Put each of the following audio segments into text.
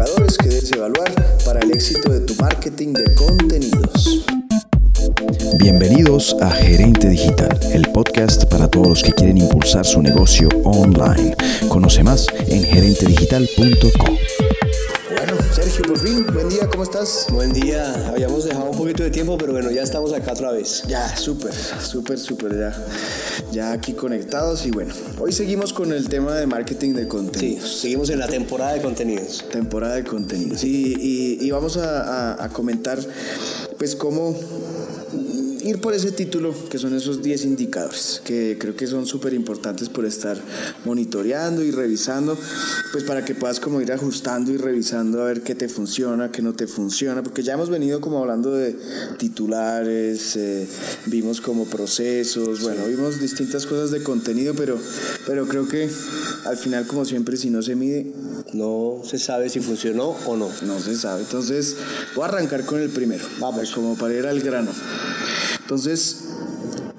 que evaluar para el éxito de tu marketing de contenidos. Bienvenidos a Gerente Digital, el podcast para todos los que quieren impulsar su negocio online. Conoce más en gerentedigital.com. Fin, buen día, ¿cómo estás? Buen día, habíamos dejado un poquito de tiempo, pero bueno, ya estamos acá otra vez. Ya, súper, súper, súper, ya, ya aquí conectados y bueno, hoy seguimos con el tema de marketing de Sí, contenidos. seguimos en la temporada de contenidos. temporada de contenidos. Y, y- y vamos a, a- a comentar, pues, cómo ir por ese título, que son esos 10 indicadores, que creo que son súper importantes por estar monitoreando y revisando, pues para que puedas como ir ajustando y revisando a ver qué te funciona, qué no te funciona, porque ya hemos venido como hablando de titulares, eh, vimos como procesos, bueno, vimos distintas cosas de contenido, pero, pero creo que al final, como siempre, si no se mide, No se sabe si funcionó o no. no se sabe. Entonces, voy a arrancar con el primero. Vamos. Como para ir al grano. Entonces,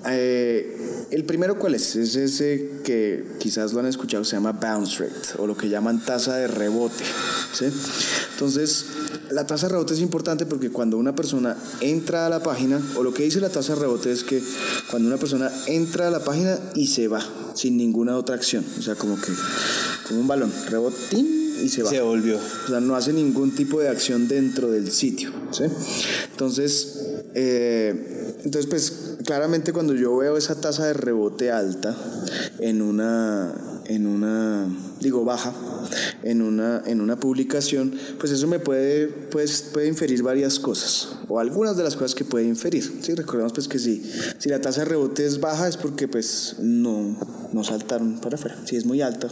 eh, el primero, ¿cuál es? Es ese que quizás lo han escuchado, se llama bounce rate, o lo que llaman tasa de rebote. ¿sí? Entonces, la tasa de rebote es importante porque cuando una persona entra a la página, o lo que dice la tasa de rebote es que cuando una persona entra a la página y se va, sin ninguna otra acción. O sea, como que, como un balón, rebotín y se va. Se volvió. O sea, no hace ningún tipo de acción dentro del sitio. ¿sí? Entonces, eh, entonces, pues claramente cuando yo veo esa tasa de rebote alta en una, en una, digo baja, en una, en una publicación, pues eso me puede, pues, puede inferir varias cosas, o algunas de las cosas que puede inferir. ¿sí? Recordemos pues que si, si la tasa de rebote es baja es porque pues no, no saltaron para afuera. Si es muy alta,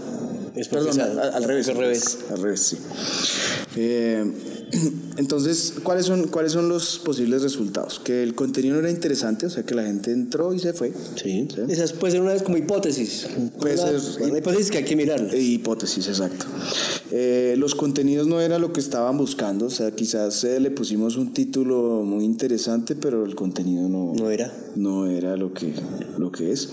Es Perdón, al, al revés. al revés. Al revés, sí. Eh, entonces, ¿cuáles son, ¿cuáles son los posibles resultados? Que el contenido no era interesante, o sea, que la gente entró y se fue. Sí. Esa es- puede ser una vez como hipótesis. Puede Una- ser- Una hipótesis que hay que mirar. Eh, Hipótesis, exacto. Eh, los contenidos no era lo que estaban buscando, o sea, quizás eh, le pusimos un título muy interesante, pero el contenido no, No era. no era lo que, lo que es.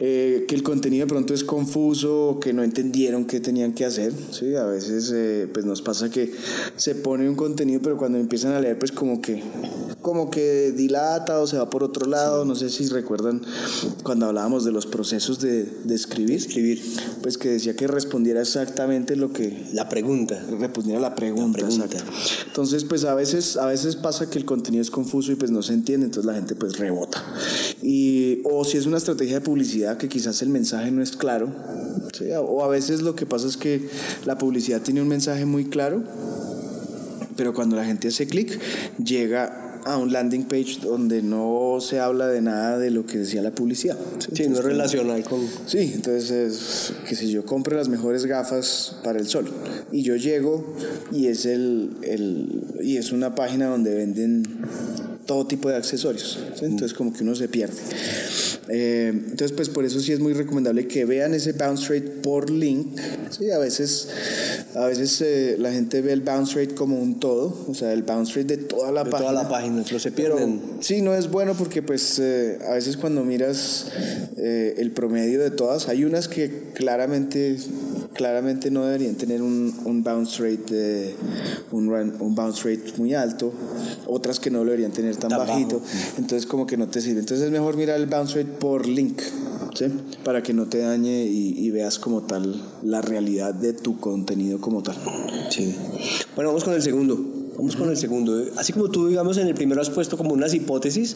Eh, que el contenido de pronto es confuso, que no entendieron qué tenían que hacer. ¿sí? A veces eh, pues nos pasa que se pone un contenido, pero cuando empiezan a leer, pues como que, como que dilata o se va por otro lado. No sé si recuerdan cuando hablábamos de los procesos de, de escribir. Escribir. Pues que decía que respondiera exactamente lo que, La pregunta. respondiera la pregunta, La pregunta. exacto. Entonces, pues a veces, a veces pasa que el contenido es confuso y pues no se entiende, entonces la gente pues rebota. Y, o si es una estrategia de publicidad que quizás el mensaje no es claro, ¿sí? o a veces lo que pasa es que la publicidad tiene un mensaje muy claro, pero cuando la gente hace clic, llega a un landing page donde no se habla de nada de lo que decía la publicidad. Sí, Entonces, no es relacional con. Sí, entonces es que si yo compro las mejores gafas para el sol y yo llego y es el, el y es una página donde venden todo tipo de accesorios, ¿sí? entonces como que uno se pierde. Eh, entonces pues por eso sí es muy recomendable que vean ese bounce rate por link. Sí, a veces a veces eh, la gente ve el bounce rate como un todo, o sea el bounce rate de toda la De página. toda la página, pero se Pero pierden. sí, no es bueno porque pues eh, a veces cuando miras eh, el promedio de todas, hay unas que claramente claramente no deberían tener un, un bounce rate de- un, run- un bounce rate muy alto, otras que no lo deberían tener tan, Tan bajito, bajo. entonces como que no te sirve. Entonces es mejor mirar el bounce rate por link, ¿sí? Para que no te dañe y, y veas como tal la realidad de tu contenido como tal. Sí. Bueno, vamos con el segundo. Vamos con el segundo. Así como tú, digamos, en el primero has puesto como unas hipótesis,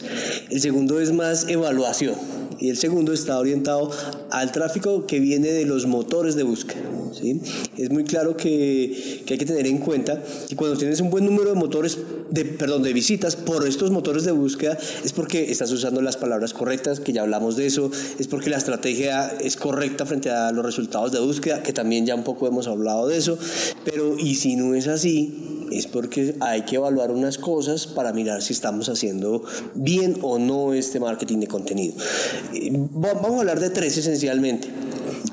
el segundo es más evaluación. Y el segundo está orientado al tráfico que viene de los motores de búsqueda. ¿sí? Es muy claro que, que hay que tener en cuenta que cuando tienes un buen número de motores, de, perdón, de visitas por estos motores de búsqueda, es porque estás usando las palabras correctas, que ya hablamos de eso, es porque la estrategia es correcta frente a los resultados de búsqueda, que también ya un poco hemos hablado de eso, pero y si no es así, es porque hay que evaluar unas cosas para mirar si estamos haciendo bien o no este marketing de contenido. Eh, va- Vamos a hablar de tres esencialmente.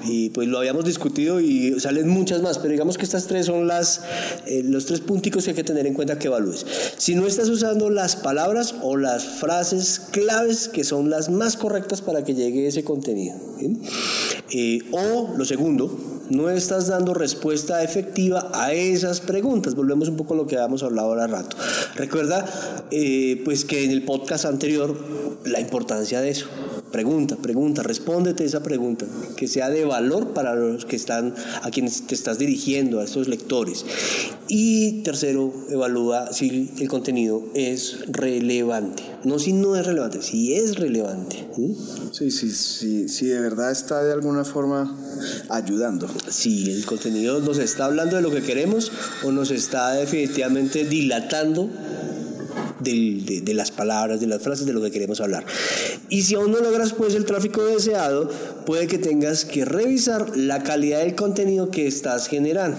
Y pues lo habíamos discutido y salen muchas más, pero digamos que estas tres son las, eh, los tres punticos que hay que tener en cuenta que evalúes. Si no estás usando las palabras o las frases claves que son las más correctas para que llegue ese contenido. ¿sí? Eh, o lo segundo, No estás dando respuesta efectiva a esas preguntas. Volvemos un poco a lo que habíamos hablado ahora rato. Recuerda, eh, pues que en el podcast anterior, la importancia de eso. Pregunta, pregunta, respóndete esa pregunta, que sea de valor para los que están, a quienes te estás dirigiendo, a estos lectores. Y tercero, evalúa si el contenido es relevante. No si no es relevante, si es relevante. Sí, sí, sí, sí, de verdad está de alguna forma ayudando. Si el contenido nos está hablando de lo que queremos o nos está definitivamente dilatando de, de, las palabras, de las frases, de lo que queremos hablar. Y si aún no logras pues el tráfico deseado, puede que tengas que revisar la calidad del contenido que estás generando.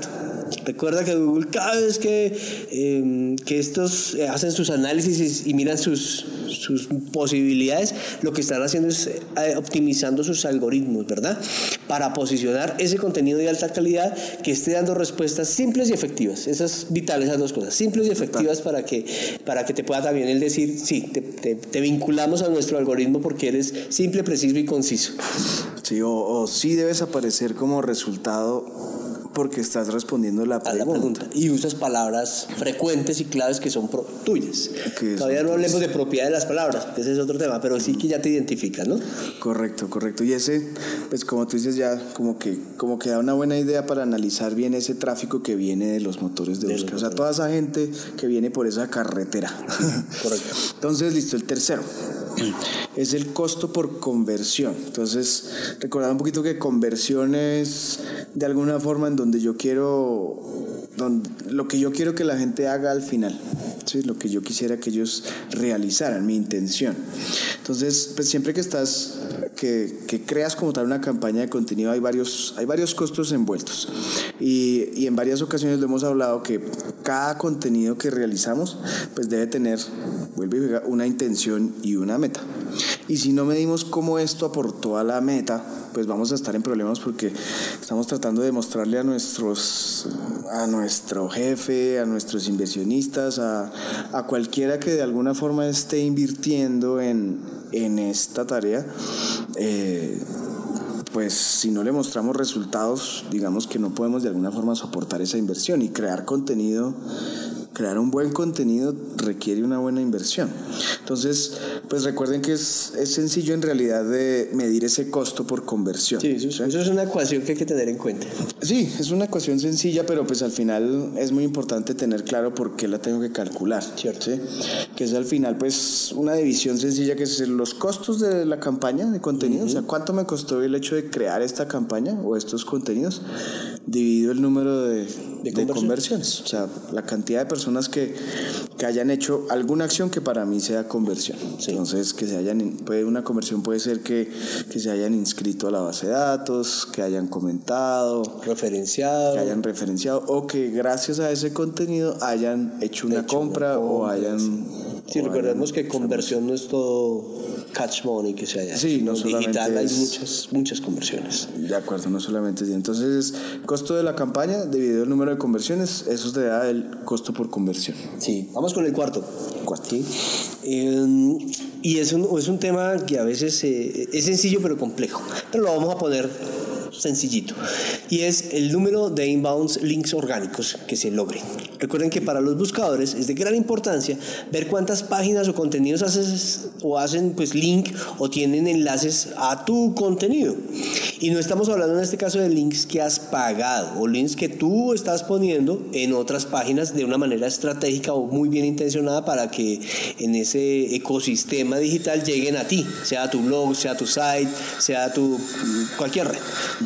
Recuerda que Google cada vez que, em, que estos eh, hacen sus análisis y miran sus, sus posibilidades, lo que están haciendo es eh, optimizando sus algoritmos, ¿verdad? Para posicionar ese contenido de alta calidad que esté dando respuestas simples y efectivas. Esas vitales, esas dos cosas, simples y efectivas para que, para que te pueda también él decir, sí, te, vinculamos a nuestro algoritmo porque eres simple, preciso y conciso. Sí, o sí debes aparecer como resultado porque estás respondiendo la pregunta. Y usas palabras frecuentes y claves que son tuyas. Todavía no hablemos de propiedad de las palabras, ese es otro tema, pero sí que ya te identificas, ¿no? Correcto, correcto. Y ese, pues como tú dices, ya como que, como que da una buena idea para analizar bien ese tráfico que viene de los motores de, búsqueda. O sea, toda esa gente que viene por esa carretera. correcto. Entonces, listo, el tercero es el costo por conversión. Entonces, recordar un poquito que conversión es de alguna forma en donde yo quiero, lo que yo quiero que la gente haga al final, ¿sí? lo que yo quisiera que ellos realizaran, mi intención. Entonces, pues siempre que estás, que, que creas como tal una campaña de contenido, hay varios, hay varios costos envueltos. Y, y en varias ocasiones lo hemos hablado que cada contenido que realizamos, pues debe tener, vuelve una intención y una meta. Y si no medimos cómo esto aportó a la meta, pues vamos a estar en problemas porque estamos tratando de mostrarle a nuestros a nuestro jefe, a nuestros inversionistas, a, a cualquiera que de alguna forma esté invirtiendo en, en esta tarea. Eh, pues si no le mostramos resultados, digamos que no podemos de alguna forma soportar esa inversión y crear contenido crear un buen contenido requiere una buena inversión. Entonces, pues recuerden que es, es sencillo en realidad de medir ese costo por conversión. Sí, eso, es una ecuación que hay que tener en cuenta. Sí, es una ecuación sencilla, pero pues al final es muy importante tener claro por qué la tengo que calcular. Cierto. Que es al final pues una división sencilla que es los costos de la campaña de contenido, o sea, cuánto me costó el hecho de crear esta campaña o estos contenidos, dividido el número de, de, conversiones, o sea, la cantidad de personas que, que hayan hecho alguna acción que para mí sea conversión. Entonces, que se hayan, puede, una conversión puede ser que, que se hayan inscrito a la base de datos, que hayan comentado, referenciado, que hayan referenciado o que gracias a ese contenido hayan hecho una compra o hayan Sí, recordemos que conversión no es todo catch money que se haya. Sí, no digital hay muchas, muchas conversiones. De acuerdo, no solamente. Entonces, costo de la campaña dividido el número de conversiones, eso te da el costo por conversión. Sí, vamos con el cuarto. Cuarto. Em, y es un, es un tema que a veces eh, es sencillo pero complejo. Pero lo vamos a poner sencillito. Y es el número de inbounds links orgánicos que se logren. Recuerden que para los buscadores es de gran importancia ver cuántas páginas o contenidos haces o hacen pues link o tienen enlaces a tu contenido. Y no estamos hablando en este caso de links que has pagado o links que tú estás poniendo en otras páginas de una manera estratégica o muy bien intencionada para que en ese ecosistema digital lleguen a ti, sea tu blog, sea tu site, sea tu cualquier red.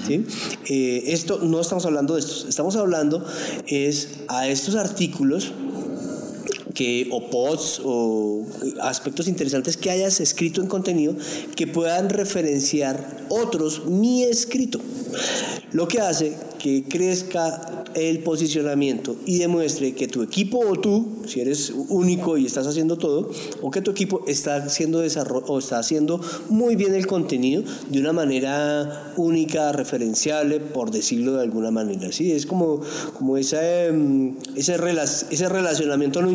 Eh, esto no estamos hablando de esto, estamos hablando es a estos artículos que, o posts o aspectos interesantes que hayas escrito en contenido que puedan referenciar otros mi escrito. Lo que hace que crezca el posicionamiento y demuestre que tu equipo o tú, si eres único y estás haciendo todo, o que tu equipo está haciendo desarrollo o está haciendo muy bien el contenido de una manera única, referenciable, por decirlo de alguna manera. ¿sí? Es como, como ese, em, ese, ese relacionamiento no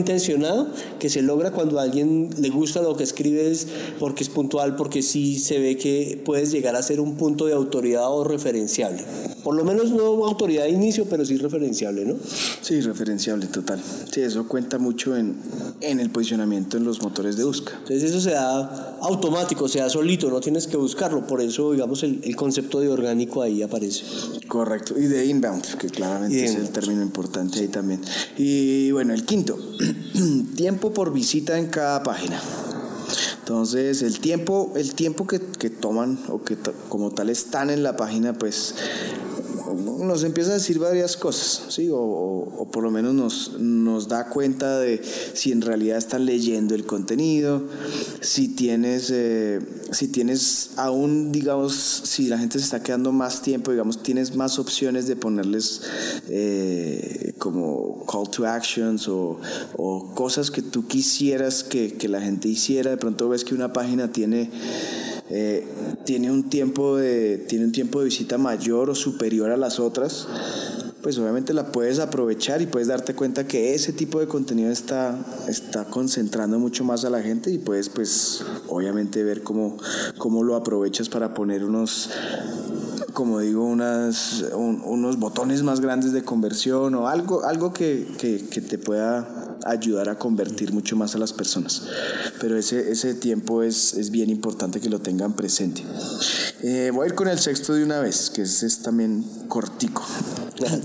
que se logra cuando a alguien le gusta lo que escribes porque es puntual, porque sí se ve que puedes llegar a ser un punto de autoridad o referencia referenciable. Por lo menos no autoridad de inicio, pero sí referenciable, ¿no? Sí, referenciable, total. Sí, eso cuenta mucho en, en el posicionamiento en los motores de busca. Entonces eso se da automático, se da solito, no tienes que buscarlo. Por eso, digamos, el, el concepto de orgánico ahí aparece. Correcto. Y de inbound, que claramente es el término importante ahí también. Y bueno, el quinto, tiempo por visita en cada página. Entonces, el tiempo, el tiempo que, que toman o que como tal están en la página, pues nos empieza a decir varias cosas, ¿sí? O, por lo menos nos, nos da cuenta de si en realidad están leyendo el contenido, si tienes, eh, si tienes aún, digamos, si la gente se está quedando más tiempo, digamos, tienes más opciones de ponerles eh, como call to actions o, cosas que tú quisieras que la gente hiciera. De pronto ves que una página tiene eh, tiene un tiempo de tiene un tiempo de visita mayor o superior a las otras pues obviamente la puedes aprovechar y puedes darte cuenta que ese tipo de contenido está, está concentrando mucho más a la gente y puedes pues obviamente ver cómo, cómo lo aprovechas para poner unos como digo unas un- unos botones más grandes de conversión o algo algo que, que- que te pueda ayudar a convertir mucho más a las personas. Pero ese, ese tiempo es, es bien importante que lo tengan presente. Eh, voy a ir con el sexto de una vez que es también cortico.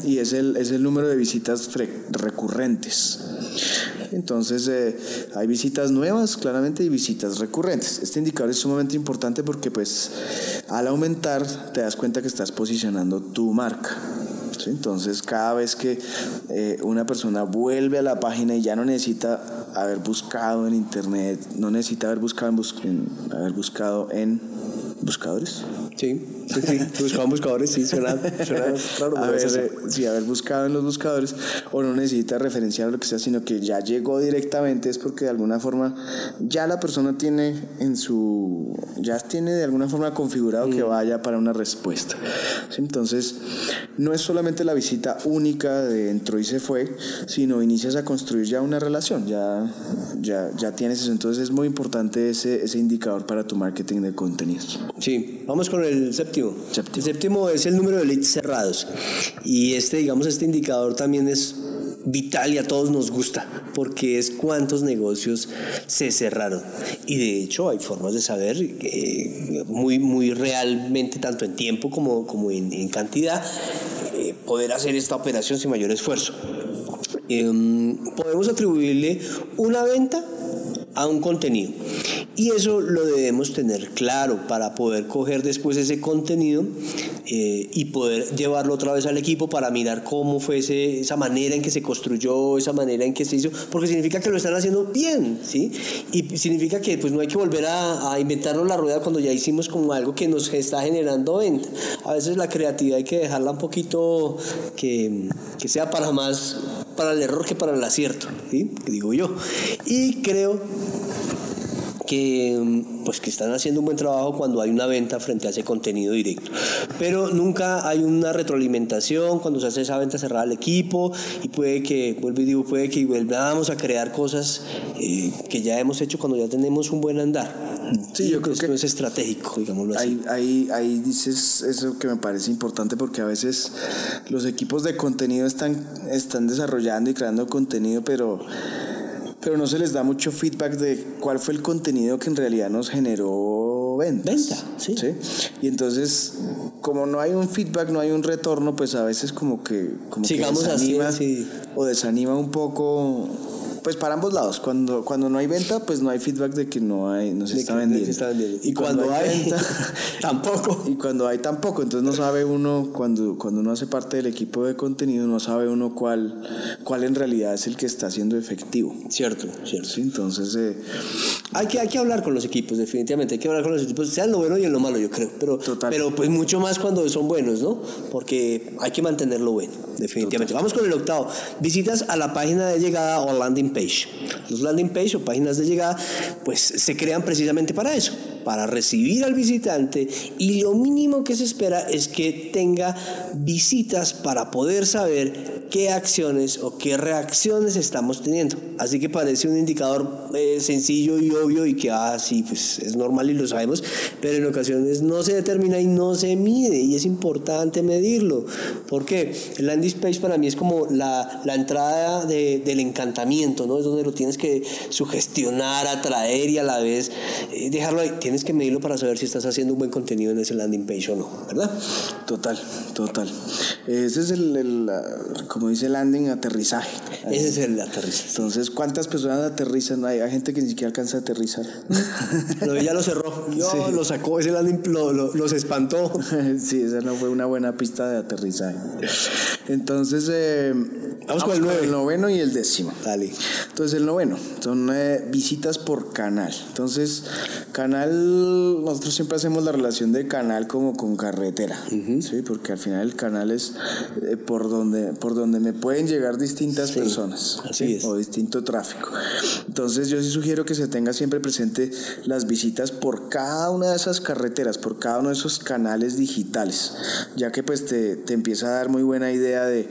Y es el, es el número de visitas recurrentes. Entonces eh, hay visitas nuevas, claramente, y visitas recurrentes. Este indicador es sumamente importante porque pues al aumentar te das cuenta que estás posicionando tu marca. Entonces cada vez que eh, una persona vuelve a la página y ya no necesita haber buscado en internet, no necesita haber buscado en, bus- haber buscado en buscadores. Sí, sí, sí. Buscaban buscadores, sí, suena, suena claro. a ver, eh, sí, haber buscado en los buscadores o no necesita referenciar lo que sea, sino que ya llegó directamente, es porque de alguna forma ya la persona tiene en su, ya tiene de alguna forma configurado que vaya para una respuesta. ¿sí? Entonces, no es solamente la visita única de entró y se fue, sino inicias a construir ya una relación, ya, ya, ya tienes eso. Entonces es muy importante ese, ese indicador para tu marketing de contenidos. Sí, vamos con el séptimo. Séptimo. El séptimo es el número de leads cerrados. Y este, digamos, este indicador también es vital y a todos nos gusta, porque es cuántos negocios se cerraron. Y de hecho hay formas de saber eh, muy, muy realmente, tanto en tiempo como, como en, en cantidad, eh, poder hacer esta operación sin mayor esfuerzo. Em, podemos atribuirle una venta a un contenido. Y eso lo debemos tener claro para poder coger después ese contenido eh, y poder llevarlo otra vez al equipo para mirar cómo fue ese- esa manera en que se construyó, esa manera en que se hizo, porque significa que lo están haciendo bien, ¿sí? Y significa que pues no hay que volver a, inventarnos la rueda cuando ya hicimos como algo que nos está generando venta. A veces la creatividad hay que dejarla un poquito que, que sea para más para el error que para el acierto, ¿sí? Digo yo. Y creo que mm, pues que están haciendo un buen trabajo cuando hay una venta frente a ese contenido directo. Pero nunca hay una retroalimentación cuando se hace esa venta cerrada al equipo y puede que, vuelvo y digo, puede que volvamos a crear cosas eh, que ya hemos hecho cuando ya tenemos un buen andar. Sí, Y yo creo esto que es estratégico, digámoslo así. Ahí, ahí, ahí dices eso que me parece importante porque a veces los equipos de contenido están, están desarrollando y creando contenido, pero, pero no se les da mucho feedback de cuál fue el contenido que en realidad nos generó ventas. Venta, sí. Y entonces, como no hay un feedback, no hay un retorno, pues a veces como que, como que Sigamos así, desanima sí. o desanima un poco. Pues para ambos lados, cuando, cuando no hay venta, pues no hay feedback de que no hay, no se está que- vendiendo. está vendiendo. Y cuando hay, tampoco. Y cuando hay tampoco, entonces no sabe uno, cuando, cuando uno hace parte del equipo de contenido, no sabe uno cuál, cuál en realidad es el que está siendo efectivo. Cierto, cierto. ¿sí? Entonces, eh, Hay que, hay que hablar con los equipos, definitivamente. Hay que hablar con los equipos, sea en lo bueno y en lo malo, yo creo. Pero, Total. pero pues mucho más cuando son buenos, ¿no? Porque hay que mantenerlo bueno, definitivamente. Vamos con el octavo. Visitas a la página de llegada o landing page. Los landing page o páginas de llegada, pues se crean precisamente para eso, para recibir al visitante y lo mínimo que se espera es que tenga visitas para poder saber qué acciones o qué reacciones estamos teniendo. Así que parece un indicador eh, sencillo y obvio y que, ah, pues es normal y lo sabemos, pero en ocasiones no se determina y no se mide y es importante medirlo. ¿Por qué? El landing page para mí es como la, la entrada de, del encantamiento, ¿no? Es donde lo tienes que sugestionar, atraer y a la vez eh, dejarlo ahí. Tienes que medirlo para saber si estás haciendo un buen contenido en ese landing page o no, ¿verdad? Total, total. Ese es el como dice landing, aterrizaje. Ese es el aterrizaje. Entonces, ¿cuántas personas aterrizan? Hay, hay gente que ni siquiera alcanza a aterrizar. Pero ya lo cerró. Yo lo sacó, ese landing lo, lo, los espantó. sí, esa no fue una buena pista de aterrizaje. Entonces, eh, vamos, con el, nueve. el noveno y el décimo. Dale. Entonces, el noveno son eh, visitas por canal. Entonces, canal, nosotros siempre hacemos la relación de canal como con carretera, ¿sí? Porque al final el canal es eh, por, donde, por donde me pueden llegar distintas Sí, personas así ¿sí? es. o distinto tráfico. Entonces, yo sí sugiero que se tenga siempre presente las visitas por cada una de esas carreteras, por cada uno de esos canales digitales, ya que pues te, te empieza a dar muy buena idea de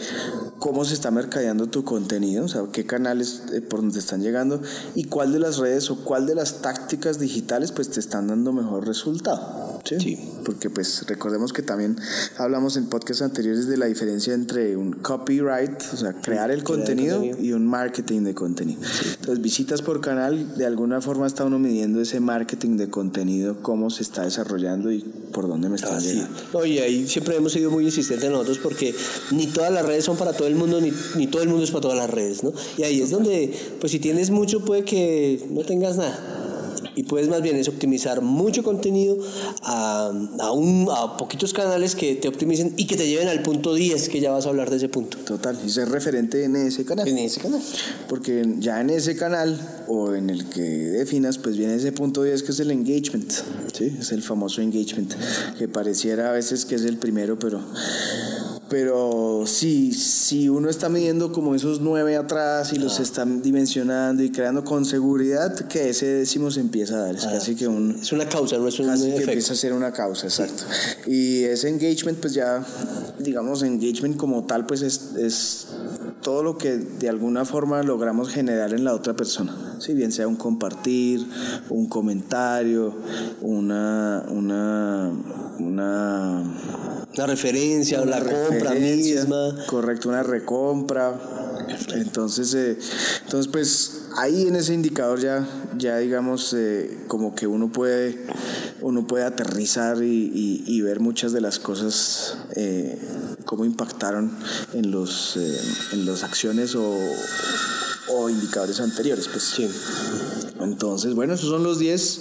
cómo se está mercadeando tu contenido, o sea, qué canales eh, por donde están llegando y cuál de las redes o cuál de las tácticas digitales pues te están dando mejor resultado. ¿sí? Sí. Porque pues recordemos que también hablamos en podcasts anteriores de la diferencia entre un copyright, o sea, crear el crear contenido contenido. y un marketing de contenido. Entonces, visitas por canal, de alguna forma está uno midiendo ese marketing de contenido, cómo se está desarrollando y por dónde me están Así. llegando. No, y ahí siempre hemos sido muy insistentes nosotros porque ni todas las redes son para todo el mundo, ni, ni todo el mundo es para todas las redes, ¿no? Y ahí es donde, pues si tienes mucho, puede que no tengas nada. Y puedes más bien es optimizar mucho contenido a, a, un, a poquitos canales que te optimicen y que te lleven al punto 10, que ya vas a hablar de ese punto. Total, y ser referente en ese canal. En ese canal. Porque ya en ese canal o en el que definas, pues viene ese punto 10 que es el engagement. ¿sí? Es el famoso engagement. Que pareciera a veces que es el primero, pero. Pero si, si uno está midiendo como esos nueve atrás y los está dimensionando y creando con seguridad, que ese décimo se empieza a dar. Es casi que un, Es una causa, no es un casi que efecto. empieza a ser una causa, exacto. Y ese engagement, pues ya, digamos, engagement como tal, pues es, es todo lo que de alguna forma logramos generar en la otra persona. Si bien sea un compartir, un comentario, una, una, una La referencia, la compra referencia, misma. Correcto, una recompra. Entonces, eh, entonces pues ahí en ese indicador ya, ya digamos, eh, como que uno puede, uno puede aterrizar y, y- y ver muchas de las cosas, eh, cómo impactaron en los, eh, en las acciones o, o indicadores anteriores. Pues. Sí. Entonces, bueno, esos son los 10.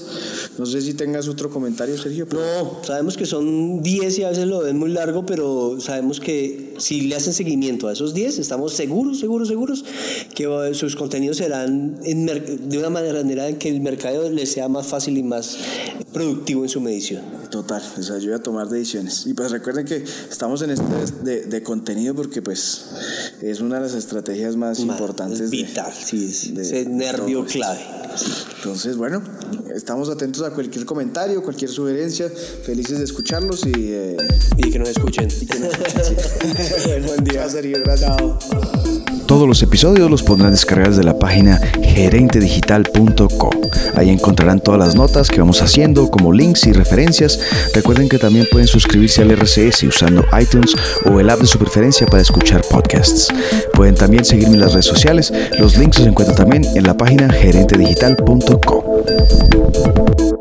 No sé si tengas otro comentario, Sergio. pero- No, sabemos que son 10 y a veces lo ven muy largo, pero sabemos que si le hacen seguimiento a esos 10, estamos seguros, seguros, seguros que sus contenidos serán de una manera en que el mercado les sea más fácil y más productivo en su medición. Total, les ayuda a tomar decisiones. Y pues recuerden que estamos en este de, de contenido porque pues es una de las estrategias más importantes. De- vital, sí, es de- ese de nervio clave. Entonces, bueno, estamos atentos a cualquier comentario, cualquier sugerencia. Felices de escucharlos y... eh, Y que nos escuchen. Buen día, Sergio. Gracias. Todos los episodios los podrán descargar de la página gerentedigital.co. Ahí encontrarán todas las notas que vamos haciendo, como links y referencias. Recuerden que también pueden suscribirse al RCS usando iTunes o el app de su preferencia para escuchar podcasts. Pueden también seguirme en las redes sociales. Los links los encuentran también en la página gerentedigital.co.